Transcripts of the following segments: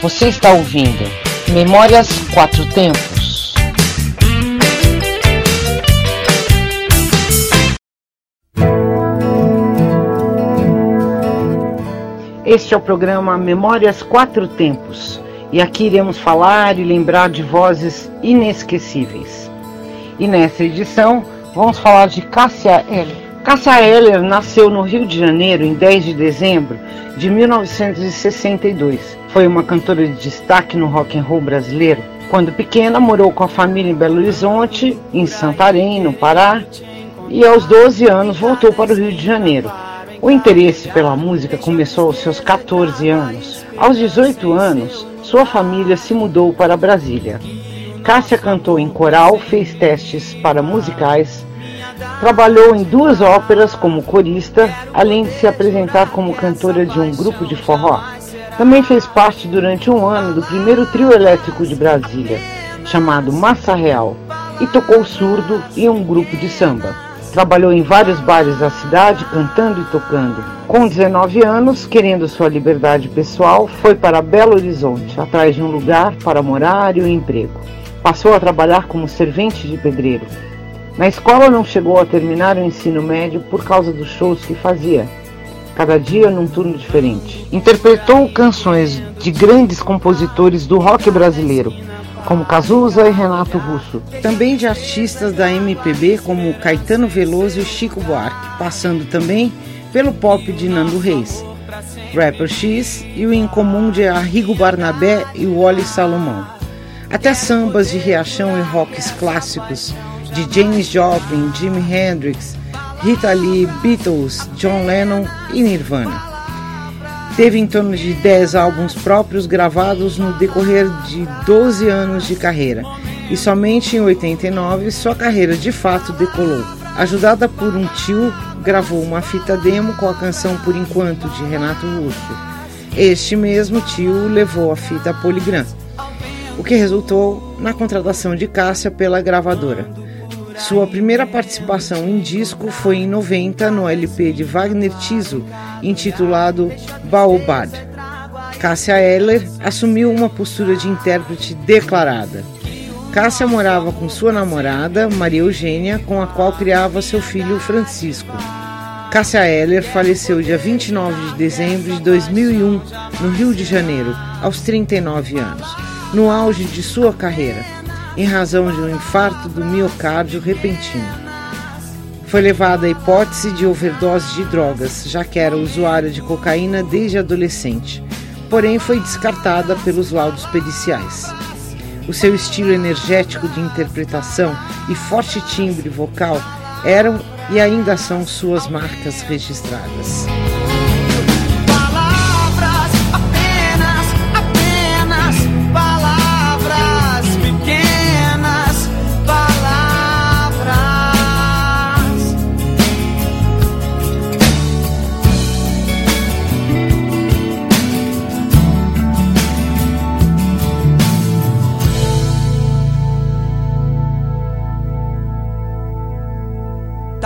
Você está ouvindo Memórias Quatro Tempos. Este é o programa Memórias Quatro Tempos e aqui iremos falar e lembrar de vozes inesquecíveis. E nessa edição vamos falar de Cássia Eller. Cássia Eller nasceu no Rio de Janeiro em 10 de dezembro de 1962 foi uma cantora de destaque no rock and roll brasileiro. Quando pequena, morou com a família em Belo Horizonte, em Santarém, no Pará, e aos 12 anos voltou para o Rio de Janeiro. O interesse pela música começou aos seus 14 anos. Aos 18 anos, sua família se mudou para Brasília. Cássia cantou em coral, fez testes para musicais, trabalhou em duas óperas como corista, além de se apresentar como cantora de um grupo de forró. Também fez parte durante um ano do primeiro trio elétrico de Brasília, chamado Massa Real, e tocou surdo em um grupo de samba. Trabalhou em vários bares da cidade, cantando e tocando. Com 19 anos, querendo sua liberdade pessoal, foi para Belo Horizonte, atrás de um lugar para morar e um emprego. Passou a trabalhar como servente de pedreiro. Na escola não chegou a terminar o ensino médio por causa dos shows que fazia, cada dia num turno diferente. Interpretou canções de grandes compositores do rock brasileiro, como Cazuza e Renato Russo. Também de artistas da MPB como Caetano Veloso e Chico Buarque, passando também pelo pop de Nando Reis, Rapper X e o incomum de Arrigo Barnabé e Wally Salomão. Até sambas de reação e rocks clássicos de James Joplin, Jimi Hendrix, Rita Lee, Beatles, John Lennon e Nirvana. Teve em torno de 10 álbuns próprios gravados no decorrer de 12 anos de carreira, e somente em 89 sua carreira de fato decolou. Ajudada por um tio, gravou uma fita demo com a canção Por Enquanto de Renato Russo. Este mesmo tio levou a fita Polygram, o que resultou na contratação de Cássia pela gravadora. Sua primeira participação em disco foi em 90 no LP de Wagner Tiso, intitulado Baobad. Cássia Eller assumiu uma postura de intérprete declarada. Cássia morava com sua namorada, Maria Eugênia, com a qual criava seu filho Francisco. Cássia Eller faleceu dia 29 de dezembro de 2001, no Rio de Janeiro, aos 39 anos, no auge de sua carreira em razão de um infarto do miocárdio repentino. Foi levada à hipótese de overdose de drogas, já que era usuária de cocaína desde adolescente, porém foi descartada pelos laudos periciais. O seu estilo energético de interpretação e forte timbre vocal eram e ainda são suas marcas registradas.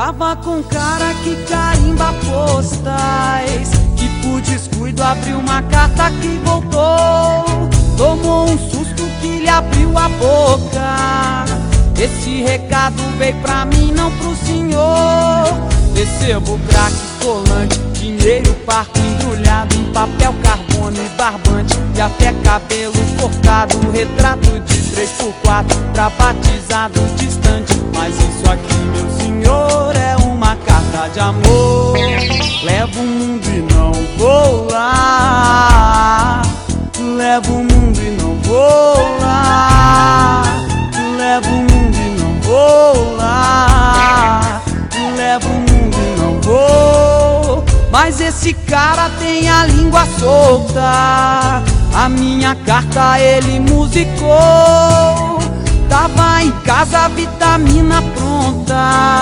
Tava com cara que carimba postais Que por descuido abriu uma carta que voltou. Tomou um susto que lhe abriu a boca. Esse recado veio pra mim, não pro senhor. Recebo crack, colante, dinheiro parco embrulhado Em papel carbono e barbante. E até cabelo cortado Retrato de 3x4 Pra batizado distante. Mas isso aqui, meu senhor, carta de amor Levo o mundo e não vou lá Levo o mundo e não vou lá Levo o mundo e não vou lá Levo o mundo e não vou Mas esse cara tem a língua solta. A minha carta ele musicou. Tava em casa, vitamina pronta.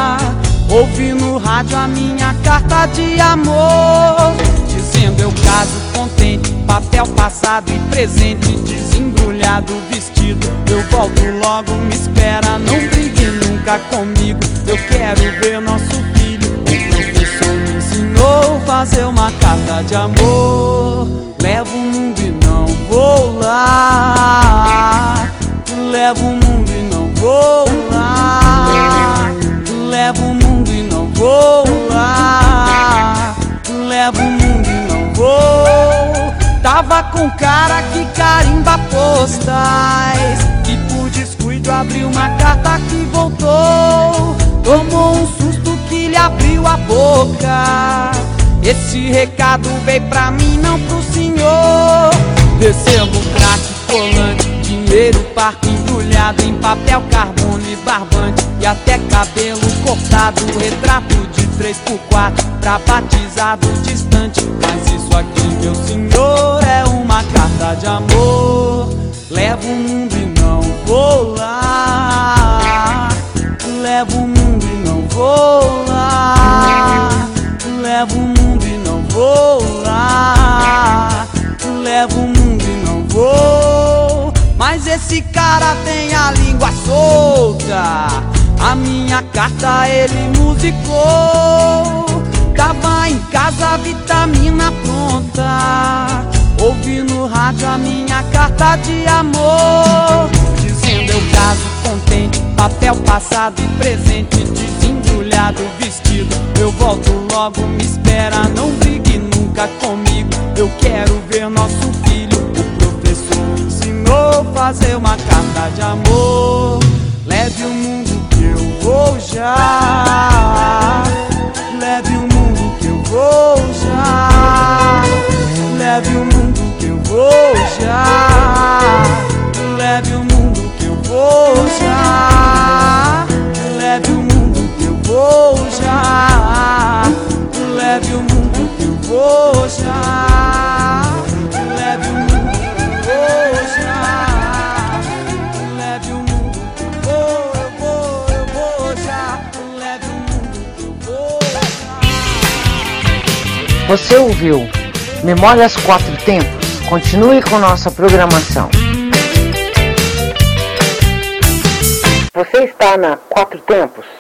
Ouvi no rádio a minha carta de amor. Dizendo eu caso contente, papel passado e presente. Desembrulhado vestido, eu volto logo, me espera. Não brigue nunca comigo, eu quero ver nosso filho. O professor me ensinou fazer uma carta de amor. Levo o mundo e não vou lá. Levo o mundo e não vou Tava com cara que carimba postais. E por descuido abriu uma carta que voltou. Tomou um susto que lhe abriu a boca. Esse recado veio pra mim, não pro senhor. Recebo crack, colante, dinheiro parque embrulhado em papel, carbono e barbante. E até cabelo cortado, retrato de 3x4 pra batizado distante. Mas isso aqui, meu senhor, de amor. Levo o mundo e não vou lá. Levo o mundo e não vou lá. Levo o mundo e não vou lá. Levo o mundo e não vou. Mas esse cara tem a língua solta. A minha carta ele musicou. Tava em casa, vitamina pronta. Ouvi no rádio a minha carta de amor. Dizendo eu caso contente, papel passado e presente, desembrulhado vestido. Eu volto logo, me espera, não brigue nunca comigo. Eu quero ver nosso filho. O professor ensinou fazer uma carta de amor. Você ouviu Memórias Quatro Tempos? Continue com nossa programação. Você está na Quatro Tempos?